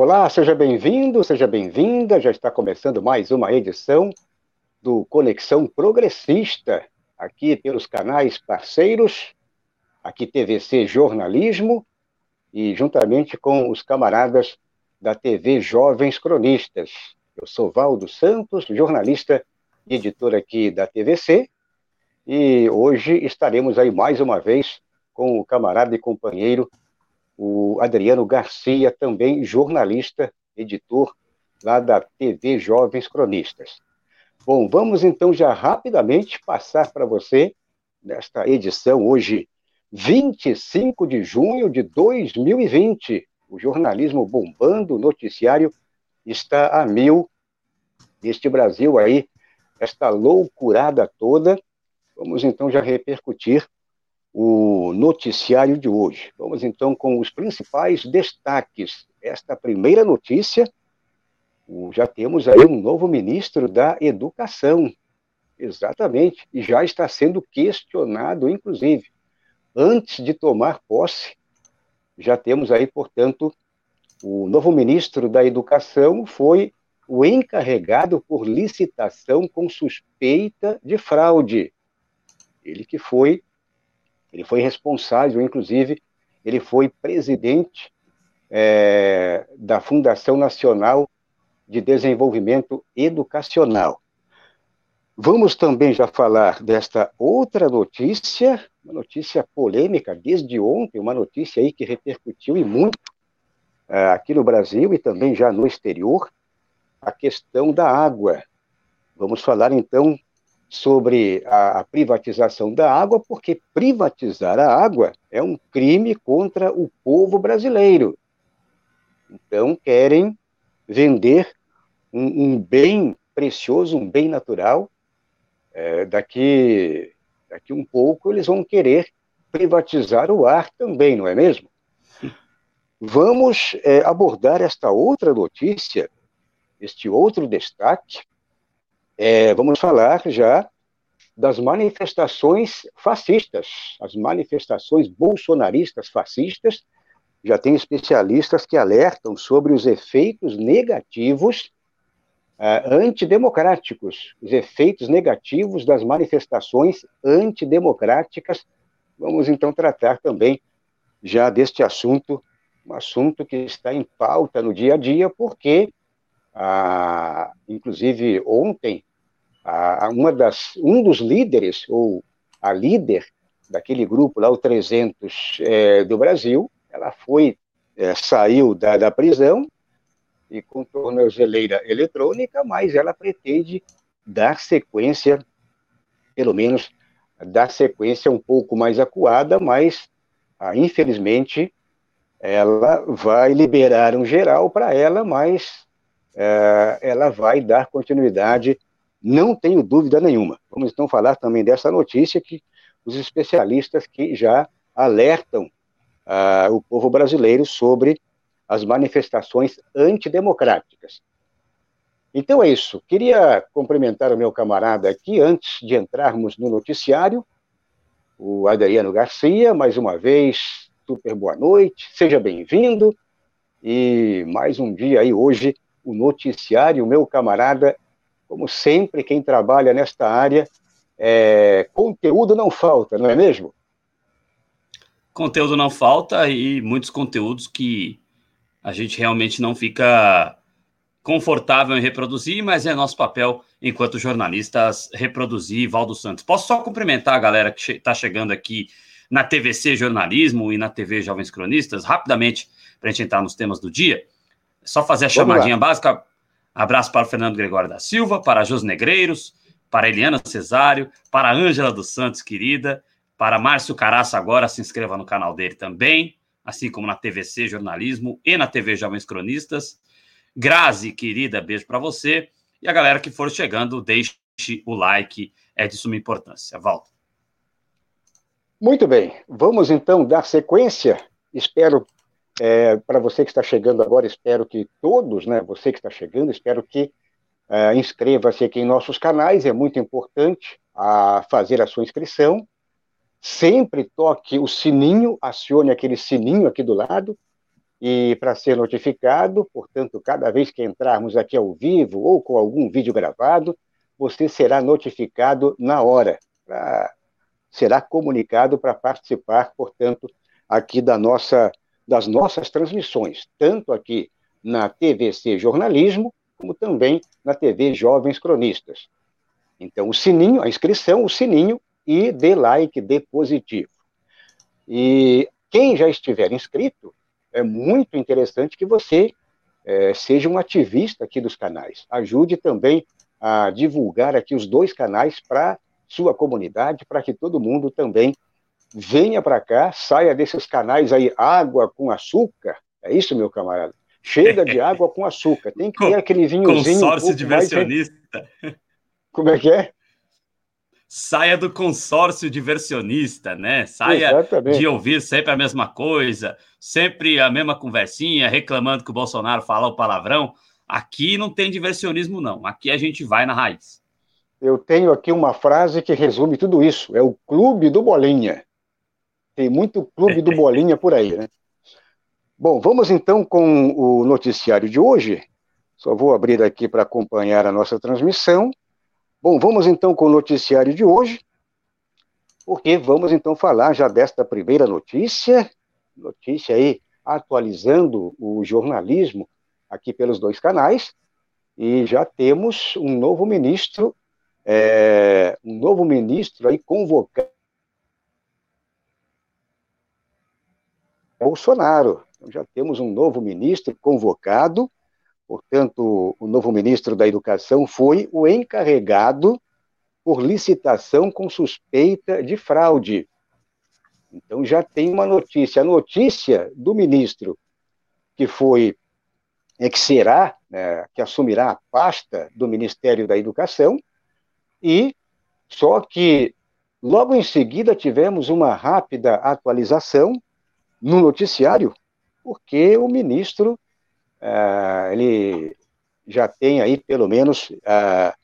Olá, seja bem-vindo, seja bem-vinda. Já está começando mais uma edição do Conexão Progressista, aqui pelos canais parceiros, aqui TVC Jornalismo, e juntamente com os camaradas da TV Jovens Cronistas. Eu sou Valdo Santos, jornalista e editor aqui da TVC, e hoje estaremos aí mais uma vez com o camarada e companheiro o Adriano Garcia, também jornalista, editor lá da TV Jovens Cronistas. Bom, vamos então já rapidamente passar para você, nesta edição hoje, 25 de junho de 2020. O jornalismo bombando, o noticiário está a mil neste Brasil aí, esta loucurada toda. Vamos então já repercutir o noticiário de hoje. Vamos então com os principais destaques. Esta primeira notícia, já temos aí um novo ministro da Educação. Exatamente, e já está sendo questionado, inclusive. Antes de tomar posse, já temos aí, portanto, o novo ministro da Educação foi o encarregado por licitação com suspeita de fraude. Ele que foi ele foi responsável, inclusive, ele foi presidente é, da Fundação Nacional de Desenvolvimento Educacional. Vamos também já falar desta outra notícia, uma notícia polêmica desde ontem, uma notícia aí que repercutiu e muito é, aqui no Brasil e também já no exterior, a questão da água. Vamos falar então sobre a, privatização da água, porque privatizar a água é um crime contra o povo brasileiro. Então, querem vender um, um bem precioso, um bem natural. É, daqui, daqui um pouco, eles vão querer privatizar o ar também, não é mesmo? Vamos é, abordar esta outra notícia, este outro destaque, é, vamos falar já das manifestações fascistas, as manifestações bolsonaristas fascistas. Já tem especialistas que alertam sobre os efeitos negativos uh, antidemocráticos, os efeitos negativos das manifestações antidemocráticas. Vamos então tratar também já deste assunto, um assunto que está em pauta no dia a dia, porque, ah, inclusive ontem, a, uma das, um dos líderes, ou a líder daquele grupo lá, o 300 é, do Brasil, ela foi, é, saiu da, da prisão e com tornozeleira eletrônica, mas ela pretende dar sequência, pelo menos dar sequência um pouco mais acuada, mas ah, infelizmente ela vai liberar um geral para ela, mas é, ela vai dar continuidade não tenho dúvida nenhuma. Vamos então falar também dessa notícia que os especialistas que já alertam uh, o povo brasileiro sobre as manifestações antidemocráticas. Então é isso. Queria cumprimentar o meu camarada aqui antes de entrarmos no noticiário, o Adriano Garcia, mais uma vez, super boa noite, seja bem-vindo. E mais um dia aí hoje, o noticiário, meu camarada como sempre, quem trabalha nesta área, é, conteúdo não falta, não é mesmo? Conteúdo não falta e muitos conteúdos que a gente realmente não fica confortável em reproduzir, mas é nosso papel enquanto jornalistas reproduzir Valdo Santos. Posso só cumprimentar a galera que está chegando aqui na TVC Jornalismo e na TV Jovens Cronistas, rapidamente, para a gente entrar nos temas do dia. É só fazer a chamadinha básica. Abraço para o Fernando Gregório da Silva, para Jos Negreiros, para Eliana Cesário, para Ângela dos Santos, querida, para Márcio Caraça agora, se inscreva no canal dele também, assim como na TVC Jornalismo e na TV Jovens Cronistas. Grazi, querida, beijo para você. E a galera que for chegando, deixe o like, é de suma importância. Volta. Muito bem, vamos então dar sequência. Espero é, Para você que está chegando agora, espero que todos, né, você que está chegando, espero que é, inscreva-se aqui em nossos canais, é muito importante a fazer a sua inscrição. Sempre toque o sininho, acione aquele sininho aqui do lado, e para ser notificado, portanto, cada vez que entrarmos aqui ao vivo ou com algum vídeo gravado, você será notificado na hora, pra, será comunicado para participar, portanto, aqui da nossa, das nossas transmissões, tanto aqui na TVC Jornalismo, como também na TV Jovens Cronistas. Então, o sininho, a inscrição, o sininho e dê like, dê positivo. E quem já estiver inscrito, é muito interessante que você é, seja um ativista aqui dos canais. Ajude também a divulgar aqui os dois canais para sua comunidade, para que todo mundo também venha para cá, saia desses canais aí, água com açúcar. É isso, meu camarada? Chega de água com açúcar. Tem que ter aquele vinhozinho. Consórcio um diversionista. Mais... Como é que é? saia do consórcio diversionista, né? Saia Exatamente. de ouvir sempre a mesma coisa, sempre a mesma conversinha, reclamando que o Bolsonaro fala o palavrão. Aqui não tem diversionismo, não. Aqui a gente vai na raiz. Eu tenho aqui uma frase que resume tudo isso. É o clube do Bolinha. Tem muito clube do Bolinha por aí, né? Bom, vamos então com o noticiário de hoje. Só vou abrir aqui para acompanhar a nossa transmissão. Bom, vamos então com o noticiário de hoje, porque vamos então falar já desta primeira notícia, notícia aí atualizando o jornalismo aqui pelos dois canais, e já temos um novo ministro, é, um novo ministro aí convocado. Bolsonaro. Então, já temos um novo ministro convocado Portanto, o novo ministro da Educação foi o encarregado por licitação com suspeita de fraude. Então já tem uma notícia. A notícia do ministro que foi, é que será, né, que assumirá a pasta do Ministério da Educação, e só que logo em seguida tivemos uma rápida atualização no noticiário, porque o ministro uh, ele já tem aí pelo menos uh,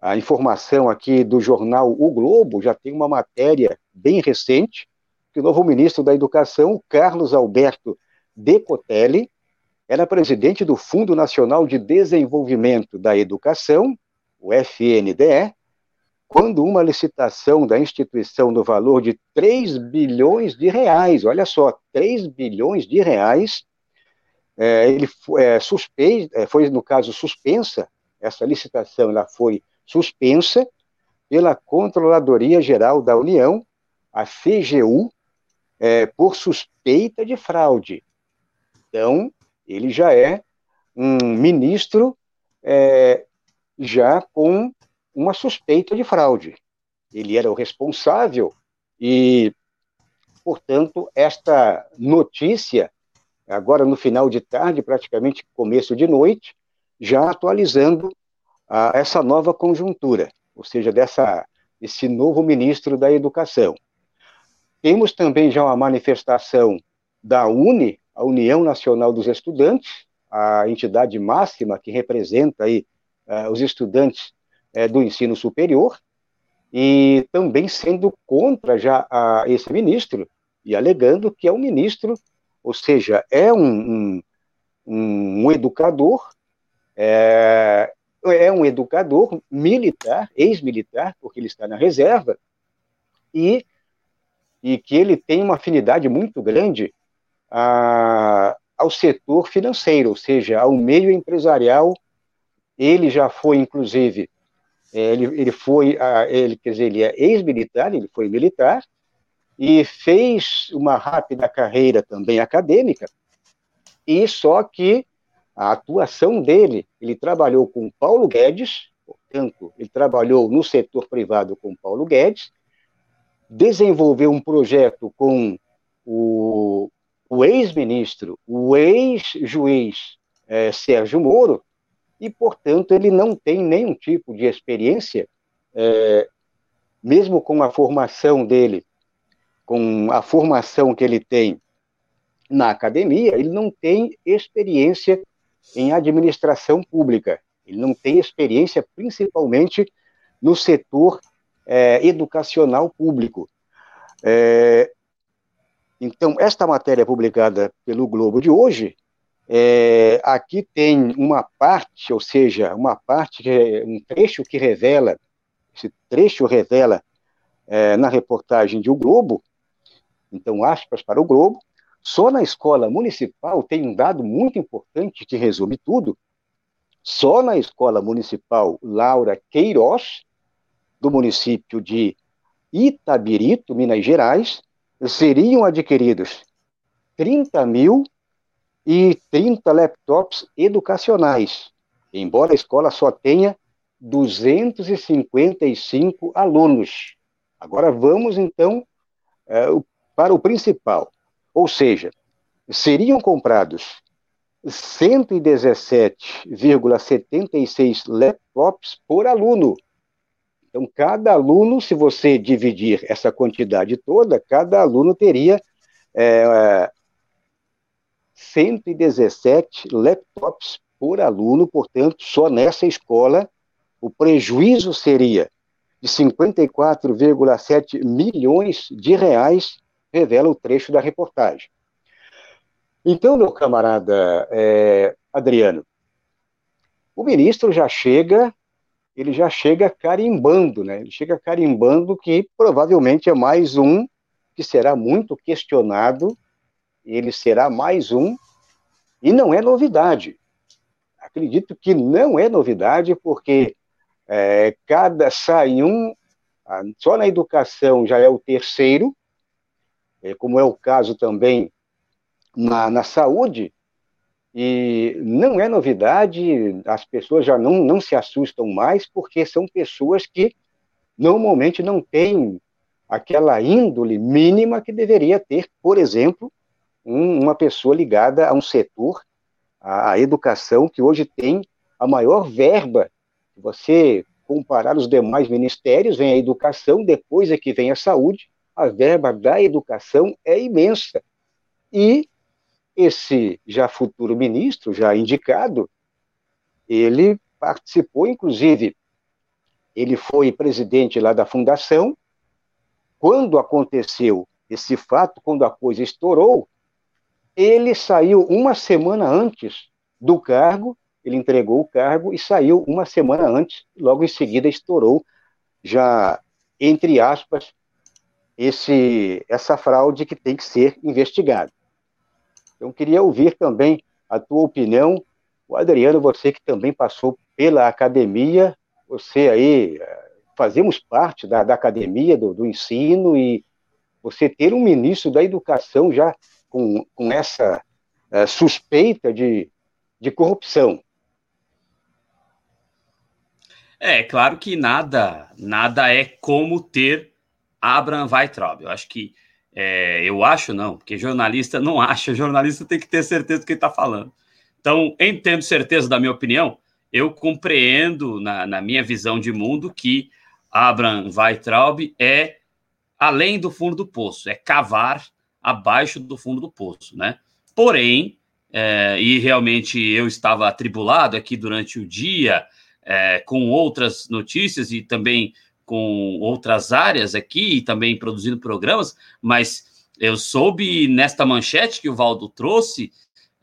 a informação aqui do jornal O Globo, já tem uma matéria bem recente, que o novo ministro da Educação, Carlos Alberto Decotelli, era presidente do Fundo Nacional de Desenvolvimento da Educação, o FNDE, quando uma licitação da instituição no valor de 3 bilhões de reais, olha só, 3 bilhões de reais, é, ele é, é, foi, no caso, suspensa, essa licitação ela foi suspensa pela Controladoria Geral da União, a CGU, é, por suspeita de fraude. Então, ele já é um ministro é, já com uma suspeita de fraude. Ele era o responsável e, portanto, esta notícia agora no final de tarde, praticamente começo de noite, já atualizando a, essa nova conjuntura, ou seja, dessa, esse novo ministro da Educação. Temos também já uma manifestação da UNE, a União Nacional dos Estudantes, a entidade máxima que representa aí, uh, os estudantes uh, do ensino superior, e também sendo contra já a, esse ministro, e alegando que é um ministro ou seja, é um, um, um educador, é, é um educador militar, ex-militar, porque ele está na reserva, e, e que ele tem uma afinidade muito grande a, ao setor financeiro, ou seja, ao meio empresarial. Ele já foi, inclusive, é, ele, ele foi, ele, quer dizer, ele é ex-militar, ele foi militar, e fez uma rápida carreira também acadêmica, e só que a atuação dele, ele trabalhou com Paulo Guedes, portanto, ele trabalhou no setor privado com Paulo Guedes, desenvolveu um projeto com o, o ex-ministro, o ex-juiz é, Sérgio Moro, e, portanto, ele não tem nenhum tipo de experiência, é, mesmo com a formação dele com a formação que ele tem na academia, ele não tem experiência em administração pública, ele não tem experiência principalmente no setor é, educacional público. É, Então, esta matéria publicada pelo Globo de hoje, é, aqui tem uma parte, ou seja, uma parte, é, um trecho que revela, esse trecho revela é, na reportagem de O Globo, então, aspas para o Globo, só na escola municipal tem um dado muito importante que resume tudo. Só na escola municipal Laura Queiroz, do município de Itabirito, Minas Gerais, seriam adquiridos 30 mil e 30 laptops educacionais, embora a escola só tenha 255 alunos. Agora vamos, então, é, para o principal. Ou seja, seriam comprados 117,76 laptops por aluno. Então, cada aluno, se você dividir essa quantidade toda, cada aluno teria é, 117 laptops por aluno, portanto, só nessa escola o prejuízo seria de 54,7 milhões de reais revela o trecho da reportagem. Então, meu camarada é, Adriano, o ministro já chega, ele já chega carimbando, né? Ele chega carimbando que provavelmente é mais um que será muito questionado, ele será mais um, e não é novidade. Acredito que não é novidade, porque é, cada sai um, só na educação já é o terceiro, é, como é o caso também na, na saúde, e não é novidade, as pessoas já não, não se assustam mais, porque são pessoas que normalmente não têm aquela índole mínima que deveria ter, por exemplo, um, uma pessoa ligada a um setor, a, a educação, que hoje tem a maior verba. Se você comparar os demais ministérios, vem a educação, depois é que vem a saúde, a verba da educação é imensa. E esse já futuro ministro, já indicado, ele participou, inclusive, ele foi presidente lá da fundação. Quando aconteceu esse fato, quando a coisa estourou, ele saiu uma semana antes do cargo, ele entregou o cargo e saiu uma semana antes, logo em seguida estourou, já, entre aspas, esse, essa fraude que tem que ser investigada. Então, queria ouvir também a tua opinião. O Adriano, você que também passou pela academia, você aí, eh, fazemos parte da, da academia, do, do ensino, e você ter um ministro da educação já com, com essa uh, suspeita de, de corrupção. É, claro que nada, nada é como ter Abraham Weitraub. Eu acho que, é, eu acho não, porque jornalista não acha, jornalista tem que ter certeza do que está falando. Então, em tendo certeza da minha opinião, eu compreendo, na, na minha visão de mundo, que Abraham Weitraub é além do fundo do poço, é cavar abaixo do fundo do poço, né? Porém, é, e realmente eu estava atribulado aqui durante o dia é, com outras notícias e também com outras áreas aqui e também produzindo programas, mas eu soube nesta manchete que o Valdo trouxe,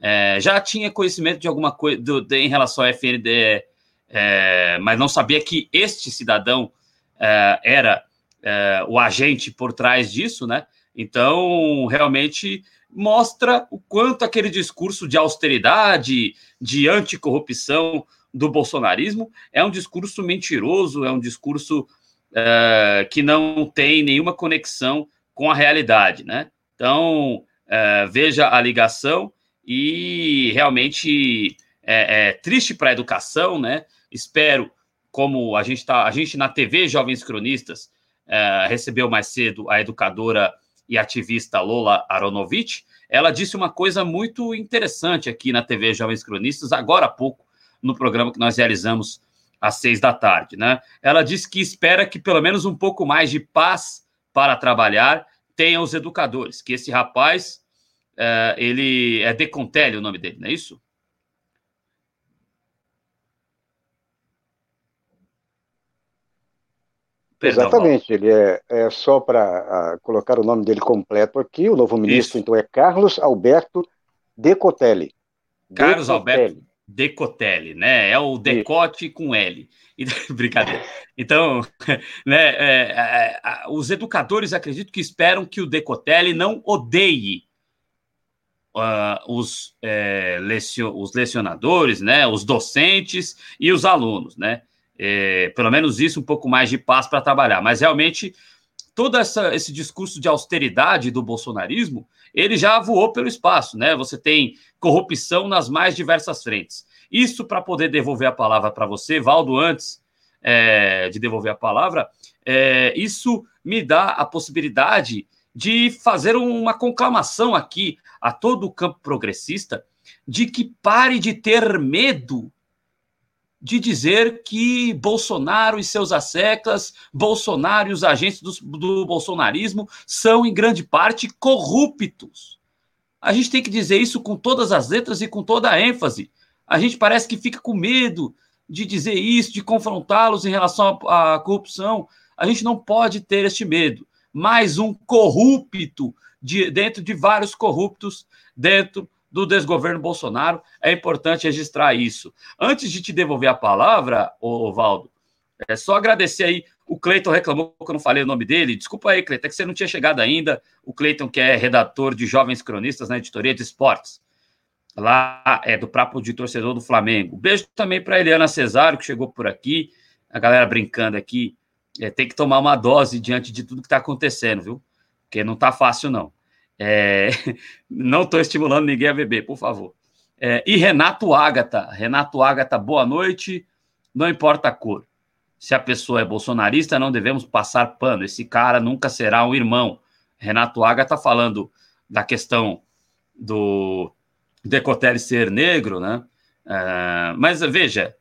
é, já tinha conhecimento de alguma coisa em relação ao FNDE, é, mas não sabia que este cidadão é, era é, o agente por trás disso, né? Então, realmente mostra o quanto aquele discurso de austeridade, de anticorrupção do bolsonarismo é um discurso mentiroso, é um discurso uh, que não tem nenhuma conexão com a realidade, né? Então, uh, veja a ligação e realmente é, é triste para a educação, né? Espero, como a gente está, a gente na TV Jovens Cronistas uh, recebeu mais cedo a educadora e ativista Lola Aronovich, ela disse uma coisa muito interessante aqui na TV Jovens Cronistas, agora há pouco, no programa que nós realizamos às seis da tarde, né? Ela disse que espera que pelo menos um pouco mais de paz para trabalhar tenham os educadores, que esse rapaz, é, ele é Decontelli o nome dele, não é isso? Perdão, Exatamente, ele é, é só para colocar o nome dele completo aqui, o novo ministro, Isso. então, é Carlos Alberto Decotelli. Carlos Decotelli. Alberto Decotelli, né? É o decote Isso. com L. Brincadeira. Então, né, é, é, é, os educadores acredito que esperam que o Decotelli não odeie uh, os, é, os lecionadores, né, os docentes e os alunos, né? É, pelo menos isso, um pouco mais de paz para trabalhar. Mas realmente, todo essa, esse discurso de austeridade do bolsonarismo, ele já voou pelo espaço, né? Você tem corrupção nas mais diversas frentes. Isso para poder devolver a palavra para você, Valdo, antes é, de devolver a palavra, é, isso me dá a possibilidade de fazer uma conclamação aqui a todo o campo progressista de que pare de ter medo de dizer que Bolsonaro e seus asseclas, Bolsonaro e os agentes do, do bolsonarismo são, em grande parte, corruptos. A gente tem que dizer isso com todas as letras e com toda a ênfase. A gente parece que fica com medo de dizer isso, de confrontá-los em relação à corrupção. A gente não pode ter este medo. Mais um corrupto de, dentro de vários corruptos dentro do desgoverno Bolsonaro. É importante registrar isso. Antes de te devolver a palavra, Valdo, é só agradecer aí. O Cleiton reclamou que eu não falei o nome dele. Desculpa aí, Cleiton, é que você não tinha chegado ainda. O Cleiton, que é redator de Jovens Cronistas na editoria de esportes. Lá é do Prapo de Torcedor do Flamengo. Beijo também para Eliana Cesário, que chegou por aqui. A galera brincando aqui. É, tem que tomar uma dose diante de tudo que está acontecendo, viu? Porque não está fácil, não. É, não estou estimulando ninguém a beber, por favor. É, e Renato Ágata. Renato Ágata, boa noite. Não importa a cor. Se a pessoa é bolsonarista, não devemos passar pano. Esse cara nunca será um irmão. Renato Ágata falando da questão do Decotelli ser negro, né? É, mas veja,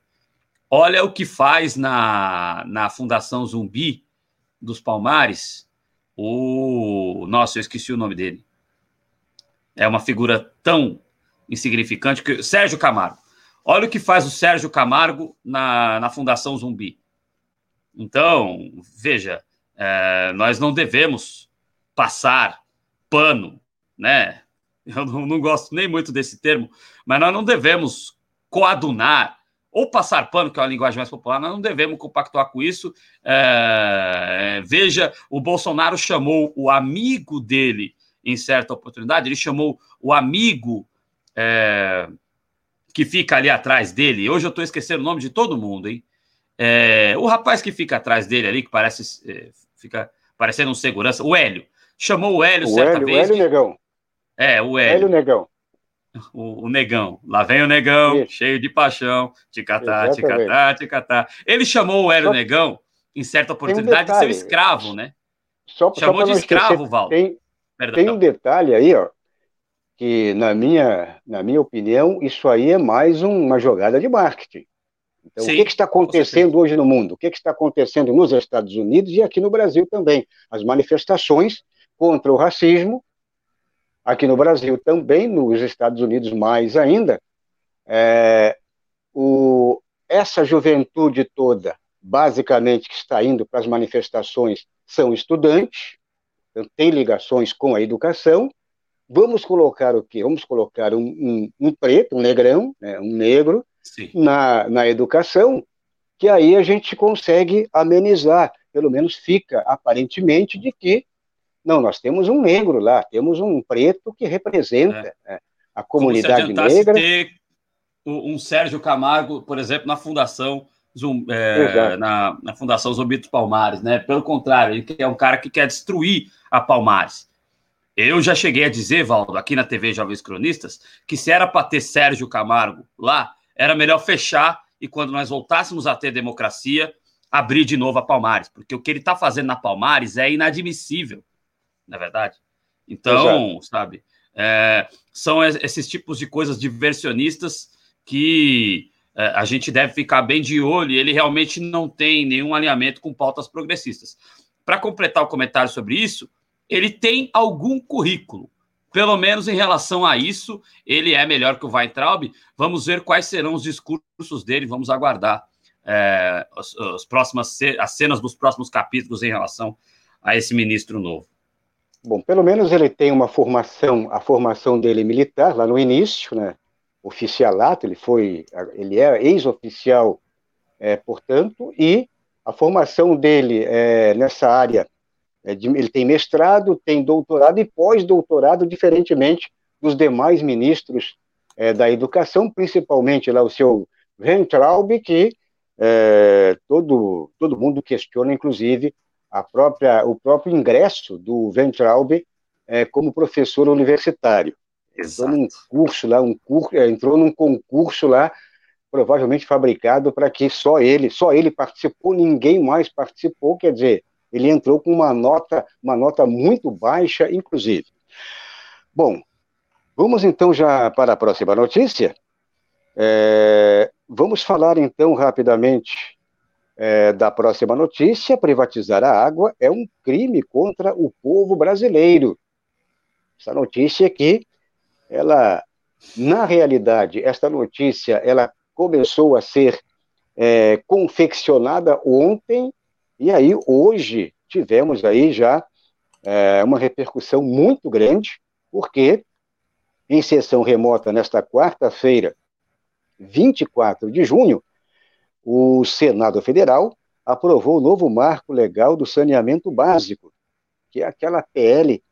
olha o que faz na, na Fundação Zumbi dos Palmares o. Nossa, eu esqueci o nome dele. É uma figura tão insignificante que. Sérgio Camargo. Olha o que faz o Sérgio Camargo na, na Fundação Zumbi. Então, veja, é, nós não devemos passar pano, né? Eu não, não gosto nem muito desse termo, mas nós não devemos coadunar ou passar pano, que é uma linguagem mais popular, nós não devemos compactuar com isso. É, veja, o Bolsonaro chamou o amigo dele em certa oportunidade, ele chamou o amigo é, que fica ali atrás dele. Hoje eu estou esquecendo o nome de todo mundo, hein? É, o rapaz que fica atrás dele ali, que parece é, fica parecendo um segurança, o Hélio. Chamou o Hélio o certa Hélio, vez. O Hélio Negão. É, o Hélio. Hélio Negão o, o, negão. Lá vem o negão, Isso. cheio de paixão, ticatá, ticatá, ticatá. Ele chamou o Hélio só, Negão, em certa oportunidade, um de seu escravo, né? Só, chamou só de escravo, Val. Tem, tem um detalhe aí, ó, que na minha, na minha opinião, isso aí é mais uma jogada de marketing. Então, Sim, o que, que está acontecendo hoje no mundo? O que, que está acontecendo nos Estados Unidos e aqui no Brasil também? As manifestações contra o racismo aqui no Brasil também, nos Estados Unidos mais ainda, é, o, essa juventude toda, basicamente, que está indo para as manifestações, são estudantes, então tem ligações com a educação. Vamos colocar o quê? Vamos colocar um, um, um preto, um negrão, né, um negro, na, na educação, que aí a gente consegue amenizar, pelo menos fica aparentemente de que não, nós temos um negro lá, temos um preto que representa é. né, a comunidade Como se negra. ter um Sérgio Camargo, por exemplo, na Fundação Zum, é, na, na, Fundação Zumbi dos Palmares, né? Pelo contrário, ele é um cara que quer destruir a Palmares. Eu já cheguei a dizer, Valdo, aqui na TV Jovens Cronistas, que se era para ter Sérgio Camargo lá, era melhor fechar e quando nós voltássemos a ter democracia, abrir de novo a Palmares, porque o que ele está fazendo na Palmares é inadmissível na é verdade? Então, Exato. sabe, é, são esses tipos de coisas diversionistas que é, a gente deve ficar bem de olho e ele realmente não tem nenhum alinhamento com pautas progressistas. Para completar o comentário sobre isso, ele tem algum currículo. Pelo menos em relação a isso, ele é melhor que o Weintraub. Vamos ver quais serão os discursos dele, vamos aguardar é, as, as, próximas, as cenas dos próximos capítulos em relação a esse ministro novo? Bom, pelo menos ele tem uma formação, a formação dele militar lá no início, né? Oficialato, ele foi, ele é ex-oficial, é, portanto, e a formação dele é, nessa área, é de, ele tem mestrado, tem doutorado e pós-doutorado, diferentemente dos demais ministros é, da educação, principalmente lá o seu Ventraub, que é, todo, todo mundo questiona, inclusive, a própria, o próprio ingresso do Ventraub é, como professor universitário. Exato. Entrou num curso lá, um curso, é, entrou num concurso lá, provavelmente fabricado para que só ele, só ele participou, ninguém mais participou, quer dizer, ele entrou com uma nota, uma nota muito baixa, inclusive. Bom, vamos então já para a próxima notícia. É, vamos falar então rapidamente é, da próxima notícia: privatizar a água é um crime contra o povo brasileiro. Essa notícia aqui, ela, na realidade, esta notícia, ela começou a ser é, confeccionada ontem e aí hoje tivemos aí já é, uma repercussão muito grande, porque em sessão remota nesta quarta-feira, 24 de junho, o Senado Federal aprovou o novo marco legal do saneamento básico, que é aquela PL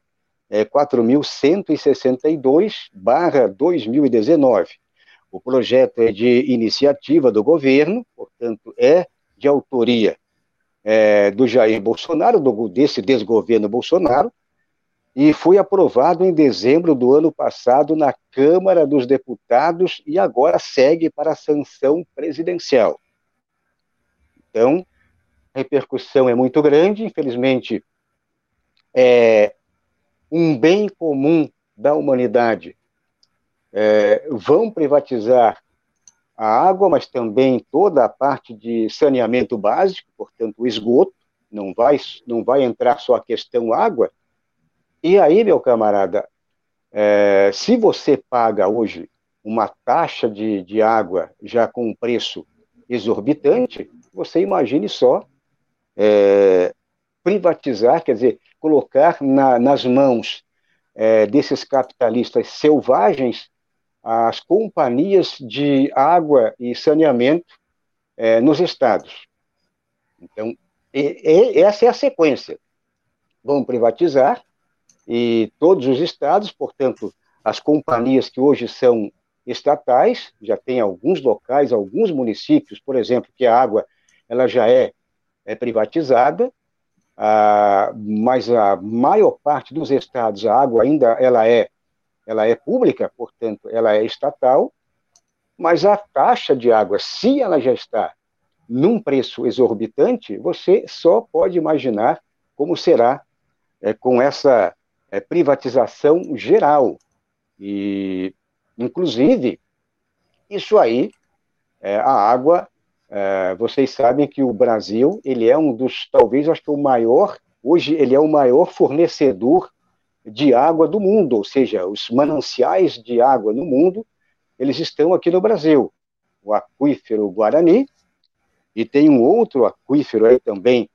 é, 4.162-2019. O projeto é de iniciativa do governo, portanto, é de autoria é, do Jair Bolsonaro, do, desse desgoverno Bolsonaro, e foi aprovado em dezembro do ano passado na Câmara dos Deputados e agora segue para a sanção presidencial. Então, a repercussão é muito grande, infelizmente, é um bem comum da humanidade. É, vão privatizar a água, mas também toda a parte de saneamento básico, portanto, o esgoto, não vai, não vai entrar só a questão água. E aí, meu camarada, é, se você paga hoje uma taxa de, de água já com um preço exorbitante, você imagine só é, privatizar, quer dizer, colocar na, nas mãos é, desses capitalistas selvagens as companhias de água e saneamento é, nos estados. Então, e, e, essa é a sequência. Vão privatizar e todos os estados, portanto, as companhias que hoje são estatais, já tem alguns locais, alguns municípios, por exemplo, que a água ela já é, é privatizada, ah, mas a maior parte dos estados a água ainda ela é ela é pública, portanto, ela é estatal, mas a taxa de água, se ela já está num preço exorbitante, você só pode imaginar como será é, com essa é, privatização geral. E, inclusive, isso aí, é, a água, é, vocês sabem que o Brasil, ele é um dos, talvez, acho que o maior, hoje ele é o maior fornecedor de água do mundo, ou seja, os mananciais de água no mundo, eles estão aqui no Brasil. O aquífero Guarani, e tem um outro aquífero aí também,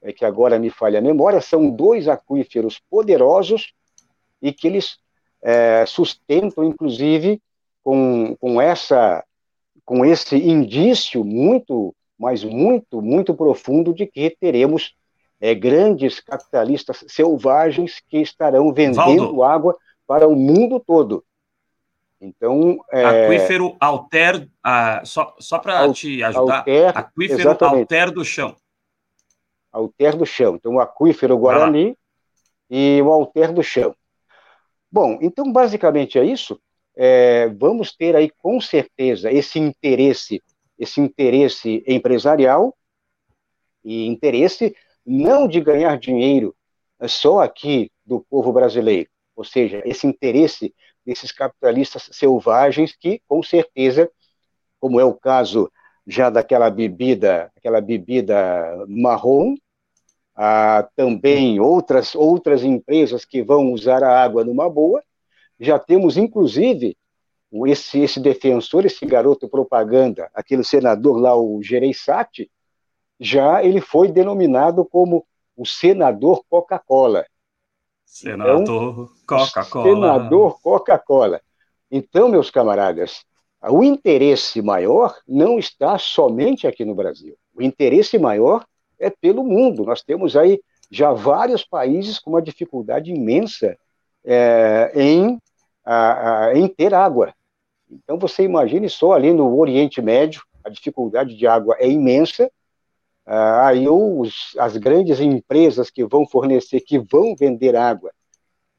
é que agora me falha a memória, são dois aquíferos poderosos e que eles é, sustentam, inclusive, com, com, essa, com esse indício muito, mas muito, muito profundo de que teremos é, grandes capitalistas selvagens que estarão vendendo Valdo. água para o mundo todo. Então, é... aquífero alter, ah, só, só para te ajudar, alter, aquífero exatamente. alter do chão. Alter do chão. Então, o aquífero Guarani e o alter do chão. Bom, então basicamente é isso. É, vamos ter aí com certeza esse interesse, esse interesse empresarial e interesse não de ganhar dinheiro só aqui do povo brasileiro, ou seja, esse interesse desses capitalistas selvagens que, com certeza, como é o caso já daquela bebida, aquela bebida marrom, há também outras outras empresas que vão usar a água numa boa. Já temos inclusive esse, esse defensor, esse garoto propaganda, aquele senador lá, o Gereissati, já ele foi denominado como o senador Coca-Cola. Senador então, Coca-Cola. Senador Coca-Cola. Então, meus camaradas, o interesse maior não está somente aqui no Brasil. O interesse maior é pelo mundo. Nós temos aí já vários países com uma dificuldade imensa é, em, a, a, em ter água. Então, você imagine só ali no Oriente Médio, a dificuldade de água é imensa. Ah, aí os, as grandes empresas que vão fornecer, que vão vender água,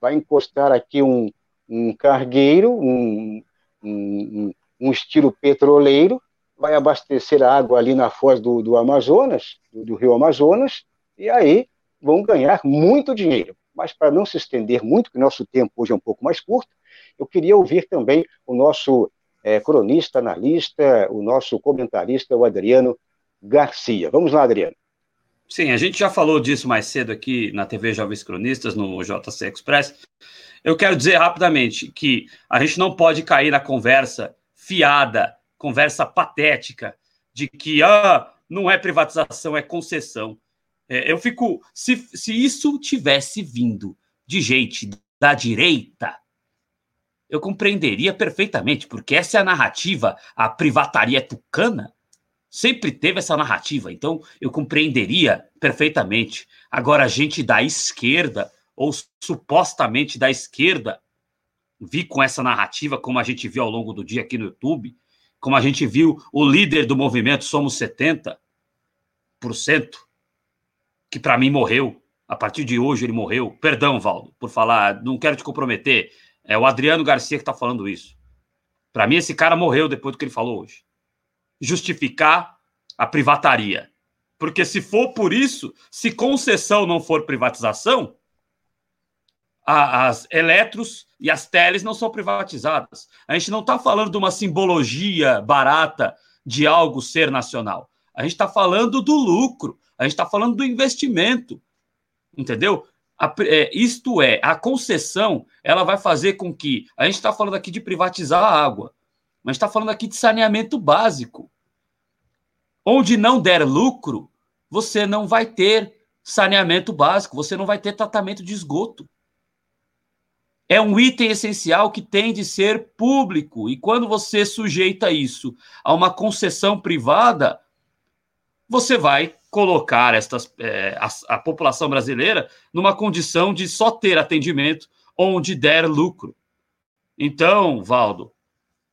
vai encostar aqui um, um cargueiro, um, um, um estilo petroleiro, vai abastecer a água ali na foz do, do Amazonas, do, do, rio Amazonas, e aí vão ganhar muito dinheiro. Mas para não se estender muito, que nosso tempo hoje é um pouco mais curto, eu queria ouvir também o nosso é, cronista, analista, o nosso comentarista, o Adriano Garcia. Vamos lá, Adriano. Sim, a gente já falou disso mais cedo aqui na TV Jovens Cronistas, no JC Express. Eu quero dizer rapidamente que a gente não pode cair na conversa fiada, conversa patética, de que ah, não é privatização, é concessão. É, eu fico. Se, se isso tivesse vindo de gente da direita, eu compreenderia perfeitamente, porque essa é a narrativa, a privataria tucana sempre teve essa narrativa, então eu compreenderia perfeitamente. Agora, a gente da esquerda, ou supostamente da esquerda, vi com essa narrativa, como a gente viu ao longo do dia aqui no YouTube, como a gente viu o líder do movimento Somos 70%, que para mim morreu. A partir de hoje ele morreu. Perdão, Valdo, por falar, não quero te comprometer. É o Adriano Garcia que está falando isso. Para mim, esse cara morreu depois do que ele falou hoje justificar a privataria. Porque se for por isso, se concessão não for privatização, a, as eletros e as teles não são privatizadas. A gente não está falando de uma simbologia barata de algo ser nacional. A gente está falando do lucro, a gente está falando do investimento. Entendeu? A, é, isto é, a concessão ela vai fazer com que. A gente está falando aqui de privatizar a água, mas está falando aqui de saneamento básico. Onde não der lucro, você não vai ter saneamento básico, você não vai ter tratamento de esgoto. É um item essencial que tem de ser público. E quando você sujeita isso a uma concessão privada, você vai colocar estas, é, a, a população brasileira numa condição de só ter atendimento onde der lucro. Então, Valdo,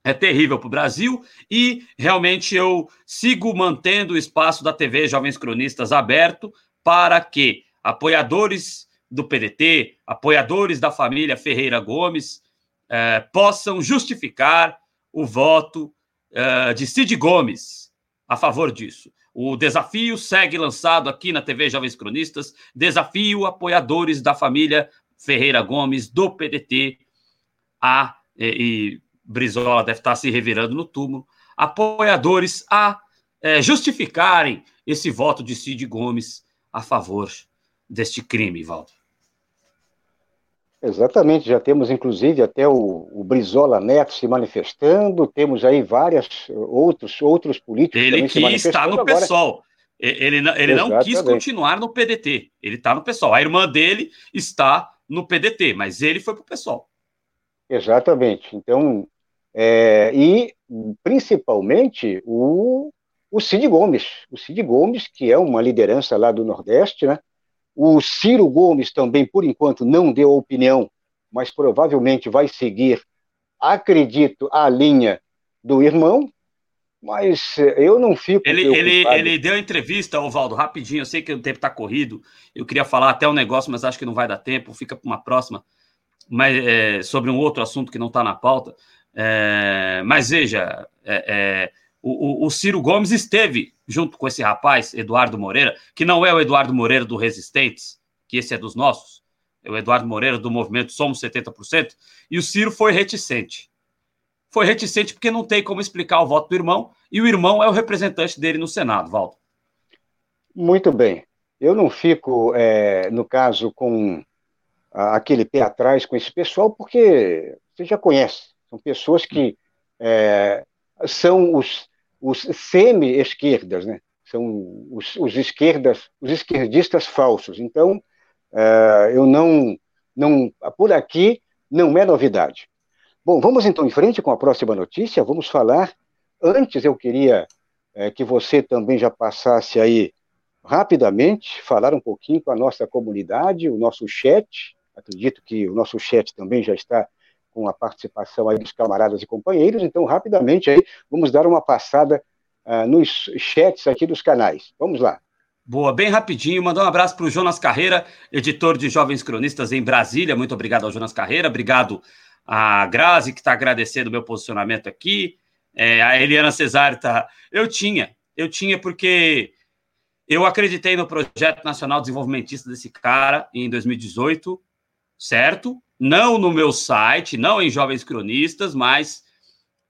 é terrível para o Brasil e realmente eu sigo mantendo o espaço da TV Jovens Cronistas aberto para que apoiadores do PDT, apoiadores da família Ferreira Gomes, eh, possam justificar o voto eh, de Cid Gomes a favor disso. O desafio segue lançado aqui na TV Jovens Cronistas. Desafio apoiadores da família Ferreira Gomes do PDT a e, Brizola deve estar se revirando no túmulo, apoiadores a é, justificarem esse voto de Cid Gomes a favor deste crime, Valdo. Exatamente, já temos inclusive até o, o, Brizola Neto se manifestando, temos aí vários outros, outros políticos ele quis estar no agora. PSOL. Ele, ele não quis continuar no PDT, ele está no PSOL. A irmã dele está no PDT, mas ele foi para o PSOL. Exatamente. Então, é, e, principalmente, o, o Cid Gomes. O Cid Gomes, que é uma liderança lá do Nordeste, né? O Ciro Gomes também, por enquanto, não deu opinião, mas provavelmente vai seguir, acredito, a linha do irmão, mas eu não fico. Ele, ele, ele deu entrevista, Ovaldo, rapidinho. Eu sei que o tempo está corrido. Eu queria falar até um negócio, mas acho que não vai dar tempo. Fica para uma próxima. Mas é, sobre um outro assunto que não está na pauta. É, mas veja, é, é, o, o, Ciro Gomes esteve junto com esse rapaz, Eduardo Moreira, que não é o Eduardo Moreira do Resistentes, que esse é dos nossos, é o Eduardo Moreira do movimento Somos 70%, e o Ciro foi reticente. Foi reticente porque não tem como explicar o voto do irmão, e o irmão é o representante dele no Senado, Valdo. Muito bem. Eu não fico, é, no caso, com aquele pé atrás com esse pessoal, porque você já conhece são pessoas que é, são os, os semi-esquerdas, né? são os, os, esquerdas, os esquerdistas falsos. Então, é, eu não, não, por aqui não é novidade. Bom, vamos então em frente com a próxima notícia. Vamos falar. Antes, eu queria é, que você também já passasse aí rapidamente, falar um pouquinho com a nossa comunidade, o nosso chat. Acredito que o nosso chat também já está com a participação aí dos camaradas e companheiros. Então, rapidamente aí, vamos dar uma passada uh, nos chats aqui dos canais. Vamos lá. Boa, bem rapidinho. Mandar um abraço para o Jonas Carreira, editor de Jovens Cronistas em Brasília. Muito obrigado ao Jonas Carreira. Obrigado a Grazi, que está agradecendo o meu posicionamento aqui. É, a Eliana Cesar está. Eu tinha, eu tinha porque eu acreditei no projeto nacional desenvolvimentista desse cara em 2018, certo? Não no meu site, não em Jovens Cronistas, mas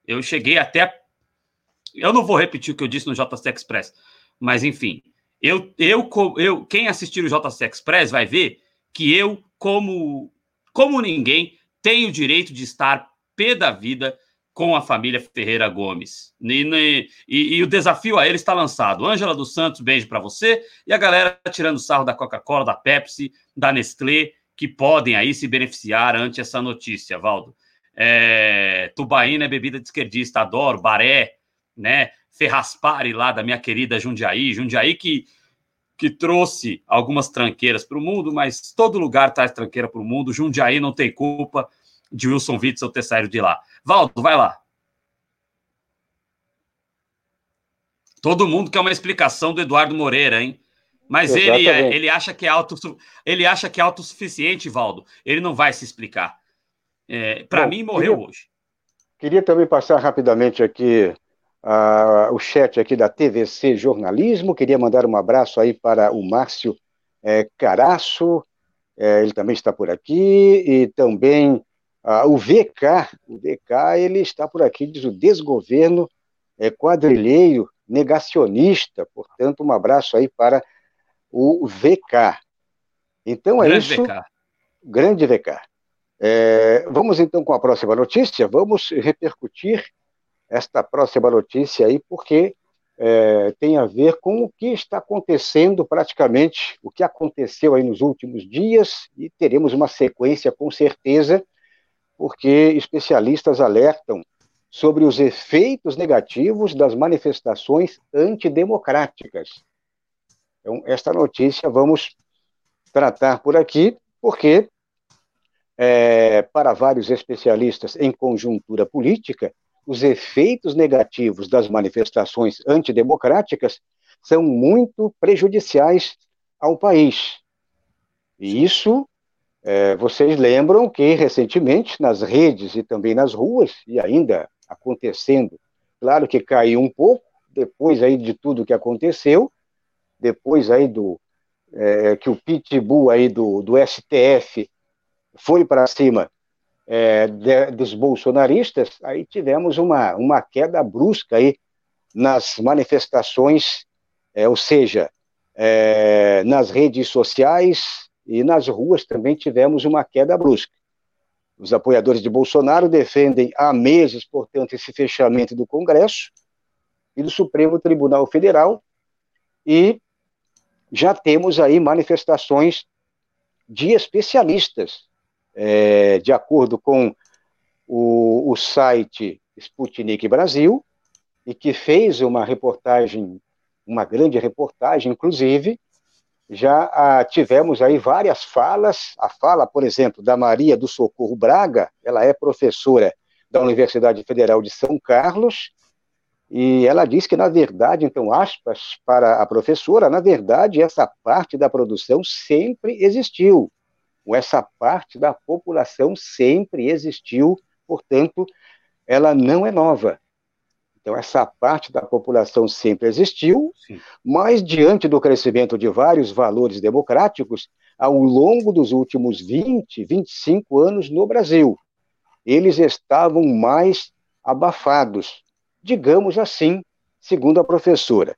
eu cheguei até. Eu não vou repetir o que eu disse no JC Express, mas enfim, eu, eu, eu, quem assistir o JC Express vai ver que eu, como, como ninguém, tenho o direito de estar pé da vida com a família Ferreira Gomes. E, e, e, o desafio a ele está lançado. Ângela dos Santos, beijo para você. E a galera tirando sarro da Coca-Cola, da Pepsi, da Nestlé, que podem aí se beneficiar ante essa notícia, Valdo. É, tubaína é bebida de esquerdista, adoro. Baré, né? Ferraspari lá da minha querida Jundiaí. Jundiaí que, que trouxe algumas tranqueiras para o mundo, mas todo lugar traz tranqueira para o mundo. Jundiaí não tem culpa de Wilson Witzel ter saído de lá. Valdo, vai lá. Todo mundo quer uma explicação do Eduardo Moreira, hein? Mas ele, é, ele acha que é auto, ele acha que é autossuficiente, Valdo. Ele não vai se explicar. É, Para mim, morreu queria, hoje. Queria também passar rapidamente aqui uh, o chat aqui da TVC Jornalismo. Queria mandar um abraço aí para o Márcio é, Caraço. É, ele também está por aqui. E também ah, o VK, o VK, ele está por aqui, diz o desgoverno é, quadrilheiro, negacionista, portanto, um abraço aí para o VK. Então é grande isso. VK. Grande VK. É, vamos então com a próxima notícia, vamos repercutir esta próxima notícia aí, porque é, tem a ver com o que está acontecendo praticamente, o que aconteceu aí nos últimos dias, e teremos uma sequência com certeza porque especialistas alertam sobre os efeitos negativos das manifestações antidemocráticas. Então, esta notícia vamos tratar por aqui, porque, é, para vários especialistas em conjuntura política, os efeitos negativos das manifestações antidemocráticas são muito prejudiciais ao país. E isso é, vocês lembram que recentemente nas redes e também nas ruas, e ainda acontecendo, claro que caiu um pouco, depois aí de tudo que aconteceu, depois aí do é, que o pitbull aí do, do STF foi para cima é, de, dos bolsonaristas, aí tivemos uma, uma queda brusca aí nas manifestações, é, ou seja, é, nas redes sociais, e nas ruas também tivemos uma queda brusca. Os apoiadores de Bolsonaro defendem há meses, portanto, esse fechamento do Congresso e do Supremo Tribunal Federal, e já temos aí manifestações de especialistas, é, de acordo com o, o site Sputnik Brasil, e que fez uma reportagem, uma grande reportagem, inclusive, já ah, tivemos aí várias falas. A fala, por exemplo, da Maria do Socorro Braga, ela é professora da Universidade Federal de São Carlos, e ela diz que, na verdade, então, aspas para a professora, na verdade, essa parte da produção sempre existiu. Essa parte da população sempre existiu, portanto, ela não é nova. Então, essa parte da população sempre existiu, Sim. mas diante do crescimento de vários valores democráticos, ao longo dos últimos 20, 25 anos no Brasil, eles estavam mais abafados, digamos assim, segundo a professora.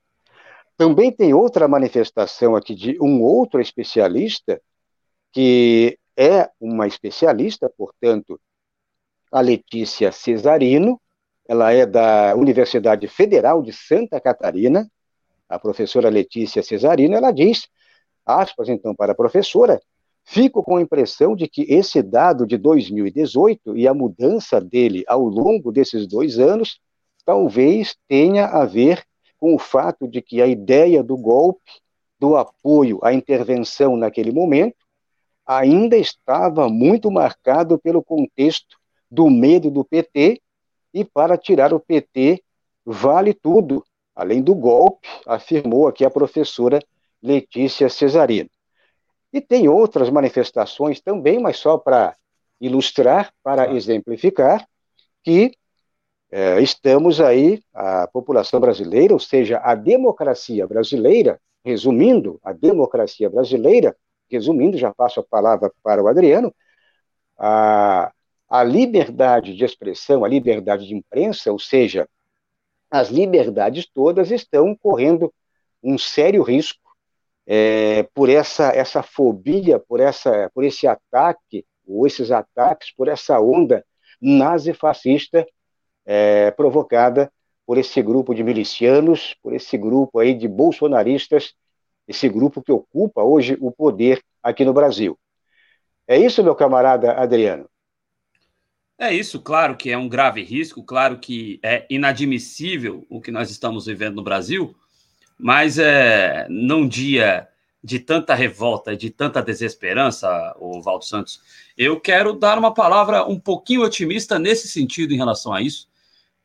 Também tem outra manifestação aqui de um outro especialista, que é uma especialista, portanto, a Letícia Cesarino, ela é da Universidade Federal de Santa Catarina, a professora Letícia Cesarino, ela diz, aspas então para a professora, fico com a impressão de que esse dado de 2018 e a mudança dele ao longo desses dois anos talvez tenha a ver com o fato de que a ideia do golpe, do apoio à intervenção naquele momento, ainda estava muito marcado pelo contexto do medo do PT, e para tirar o PT vale tudo, além do golpe, afirmou aqui a professora Letícia Cesarino. E tem outras manifestações também, mas só para ilustrar, para exemplificar, que é, estamos aí, a população brasileira, ou seja, a democracia brasileira, resumindo, a democracia brasileira, resumindo, já passo a palavra para o Adriano, a, a liberdade de expressão, a liberdade de imprensa, ou seja, as liberdades todas estão correndo um sério risco é, por essa, essa fobia, por, essa, por esse ataque, ou esses ataques, por essa onda nazifascista é, provocada por esse grupo de milicianos, por esse grupo aí de bolsonaristas esse grupo que ocupa hoje o poder aqui no Brasil. É isso, meu camarada Adriano? É isso, claro que é um grave risco, claro que é inadmissível o que nós estamos vivendo no Brasil, mas é, num dia de tanta revolta, de tanta desesperança, o Valdo Santos, eu quero dar uma palavra um pouquinho otimista nesse sentido em relação a isso,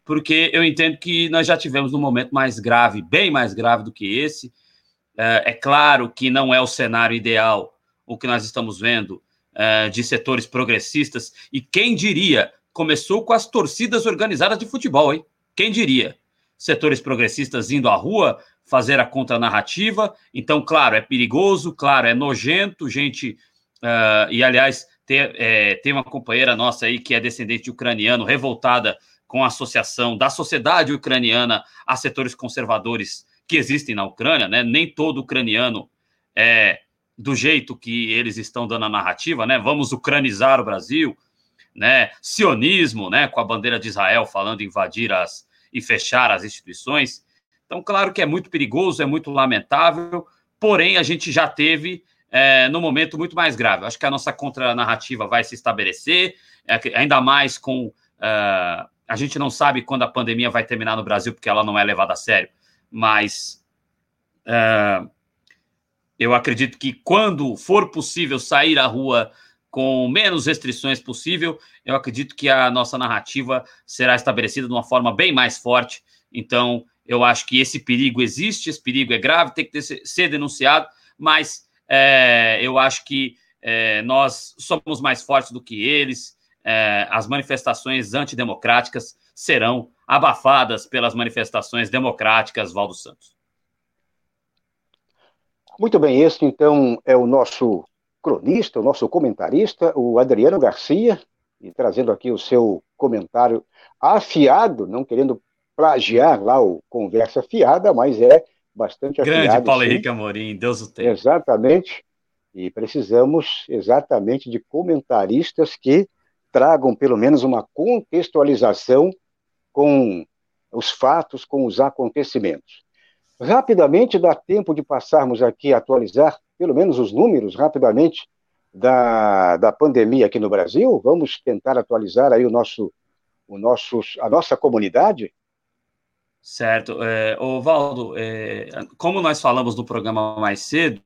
porque eu entendo que nós já tivemos um momento mais grave, bem mais grave do que esse, é, é claro que não é o cenário ideal o que nós estamos vendo é, de setores progressistas, e quem diria, começou com as torcidas organizadas de futebol, hein? Quem diria? Setores progressistas indo à rua fazer a contranarrativa, então, claro, é perigoso, claro, é nojento, gente. Uh, e, aliás, tem, é, tem uma companheira nossa aí que é descendente de ucraniano, revoltada com a associação da sociedade ucraniana a setores conservadores que existem na Ucrânia, né? Nem todo ucraniano é do jeito que eles estão dando a narrativa, né? Vamos ucranizar o Brasil, né? Sionismo, né? Com a bandeira de Israel falando invadir as e fechar as instituições. Então, claro que é muito perigoso, é muito lamentável, porém a gente já teve é, no momento muito mais grave. Acho que a nossa contranarrativa vai se estabelecer, é, ainda mais com. Uh, a gente não sabe quando a pandemia vai terminar no Brasil, porque ela não é levada a sério mas uh, eu acredito que quando for possível sair à rua com menos restrições possível, eu acredito que a nossa narrativa será estabelecida de uma forma bem mais forte. Então, eu acho que esse perigo existe, esse perigo é grave, tem que ter, ser denunciado, mas é, eu acho que é, nós somos mais fortes do que eles. É, as manifestações antidemocráticas serão abafadas pelas manifestações democráticas, Valdo Santos. Muito bem, este então é o nosso cronista, o nosso comentarista, o Adriano Garcia, e trazendo aqui o seu comentário afiado, não querendo plagiar lá o Conversa Fiada, mas é bastante afiado. Grande Paulo sim. Henrique Amorim, Deus o tenha. Exatamente, e precisamos exatamente de comentaristas que tragam pelo menos uma contextualização com os fatos, com os acontecimentos. Rapidamente, dá tempo de passarmos aqui a atualizar, pelo menos os números, rapidamente, da, da pandemia aqui no Brasil. Vamos tentar atualizar aí o nosso, o nosso, a nossa comunidade. Certo. É, Valdo, é, como nós falamos no programa mais cedo,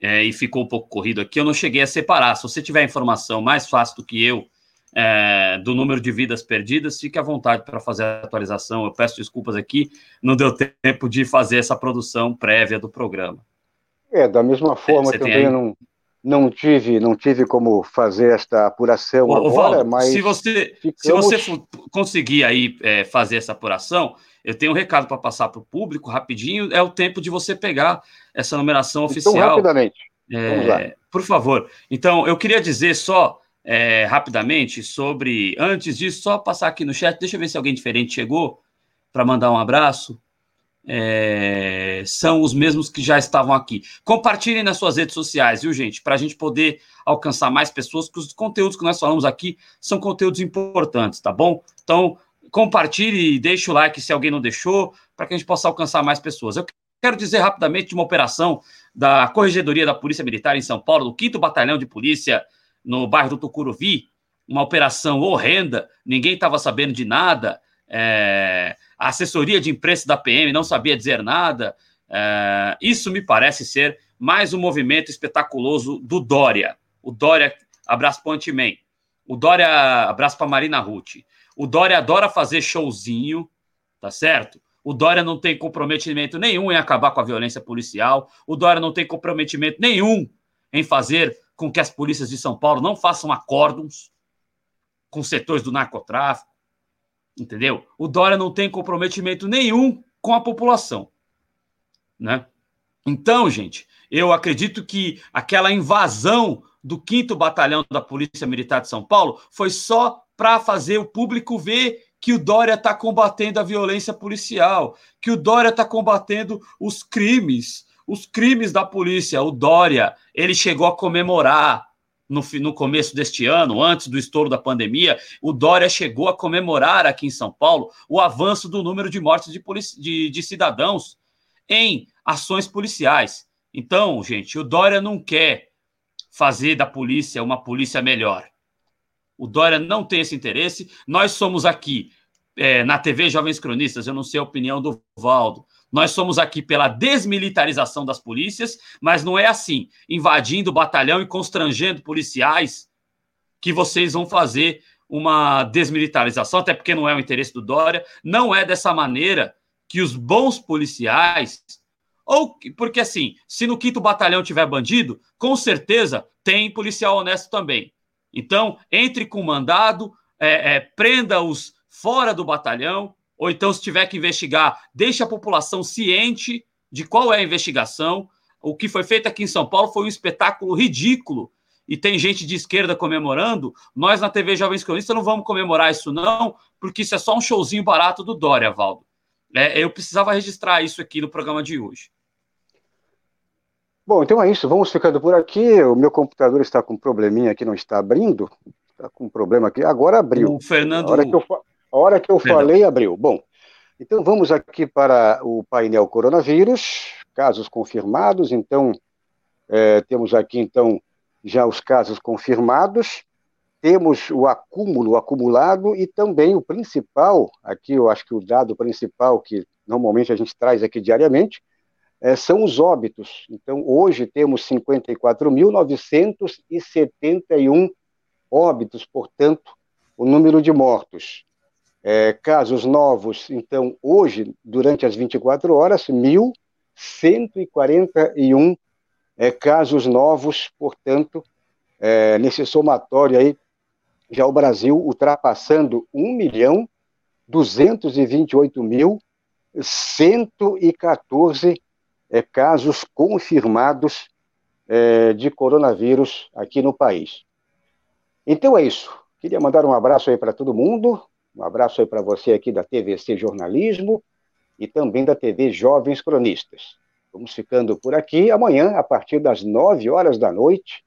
é, e ficou um pouco corrido aqui, eu não cheguei a separar. Se você tiver informação mais fácil do que eu é, do número de vidas perdidas, fique à vontade para fazer a atualização. Eu peço desculpas aqui, não deu tempo de fazer essa produção prévia do programa. É, da mesma forma Você também não, não tive não tive como fazer esta apuração Ô, agora, Valdo, mas se você ficamos... se você conseguir aí é, fazer essa apuração, eu tenho um recado para passar para o público rapidinho. É o tempo de você pegar essa numeração então, oficial. Então, rapidamente. É, por favor. Então, eu queria dizer só é, rapidamente sobre. Antes disso, só passar aqui no chat, deixa eu ver se alguém diferente chegou para mandar um abraço. É, são os mesmos que já estavam aqui. Compartilhem nas suas redes sociais, viu, gente? Para a gente poder alcançar mais pessoas, porque os conteúdos que nós falamos aqui são conteúdos importantes, tá bom? Então, compartilhe e deixe o like se alguém não deixou, para que a gente possa alcançar mais pessoas. Eu quero dizer rapidamente de uma operação da Corregedoria da Polícia Militar em São Paulo, do 5 Batalhão de Polícia, no bairro do Tucuruvi, uma operação horrenda, ninguém estava sabendo de nada, é, a assessoria de imprensa da PM não sabia dizer nada. É, isso me parece ser mais um movimento espetaculoso do Dória. O Dória, abraço para o. O Dória, abraço para Marina Ruth. O Dória adora fazer showzinho, tá certo? O Dória não tem comprometimento nenhum em acabar com a violência policial. O Dória não tem comprometimento nenhum em fazer com que as polícias de São Paulo não façam acórdons com setores do narcotráfico. Entendeu? O Dória não tem comprometimento nenhum com a população. Né? Então, gente, eu acredito que aquela invasão do 5 Batalhão da Polícia Militar de São Paulo foi só para fazer o público ver que o Dória está combatendo a violência policial, que o Dória está combatendo os crimes, os crimes da polícia. O Dória, ele chegou a comemorar no, no começo deste ano, antes do estouro da pandemia, o Dória chegou a comemorar aqui em São Paulo o avanço do número de mortes de, de, de cidadãos em ações policiais. Então, gente, o Dória não quer fazer da polícia uma polícia melhor. O Dória não tem esse interesse. Nós somos aqui é, na TV Jovens Cronistas, eu não sei a opinião do Valdo. Nós somos aqui pela desmilitarização das polícias, mas não é assim, invadindo o batalhão e constrangendo policiais, que vocês vão fazer uma desmilitarização, até porque não é o interesse do Dória. Não é dessa maneira que os bons policiais. Ou porque assim, se no quinto batalhão tiver bandido, com certeza tem policial honesto também. Então, entre com mandado, é, é, prenda-os fora do batalhão, ou então, se tiver que investigar, deixe a população ciente de qual é a investigação. O que foi feito aqui em São Paulo foi um espetáculo ridículo. E tem gente de esquerda comemorando. Nós, na TV Jovens Cronistas, não vamos comemorar isso, não, porque isso é só um showzinho barato do Dória, Valdo. É, eu precisava registrar isso aqui no programa de hoje. Bom, então é isso. Vamos ficando por aqui. O meu computador está com um probleminha aqui, não está abrindo. Está com um problema aqui. Agora abriu. O Fernando. A hora que eu, falei, abriu. Bom, então vamos aqui para o painel coronavírus. Casos confirmados. Então, é, temos aqui, então, já os casos confirmados. Temos o acúmulo, acumulado e também o principal, aqui eu acho que o dado principal que normalmente a gente traz aqui diariamente, é, são os óbitos. Então, hoje temos 54.971 óbitos, portanto, o número de mortos. É, casos novos, então, hoje, durante as 24 horas, 1.141 é, casos novos, portanto, é, nesse somatório aí, já o Brasil ultrapassando 1 milhão 228 mil 114 é, casos confirmados é, de coronavírus aqui no país. Então é isso. Queria mandar um abraço aí para todo mundo, um abraço aí para você aqui da TVC Jornalismo e também da TV Jovens Cronistas. Vamos ficando por aqui. Amanhã, a partir das 9 horas da noite,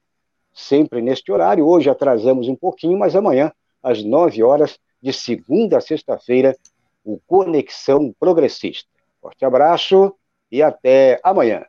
sempre neste horário. Hoje atrasamos um pouquinho, mas amanhã, às 9 horas, de segunda a sexta-feira, o Conexão Progressista. Forte abraço e até amanhã.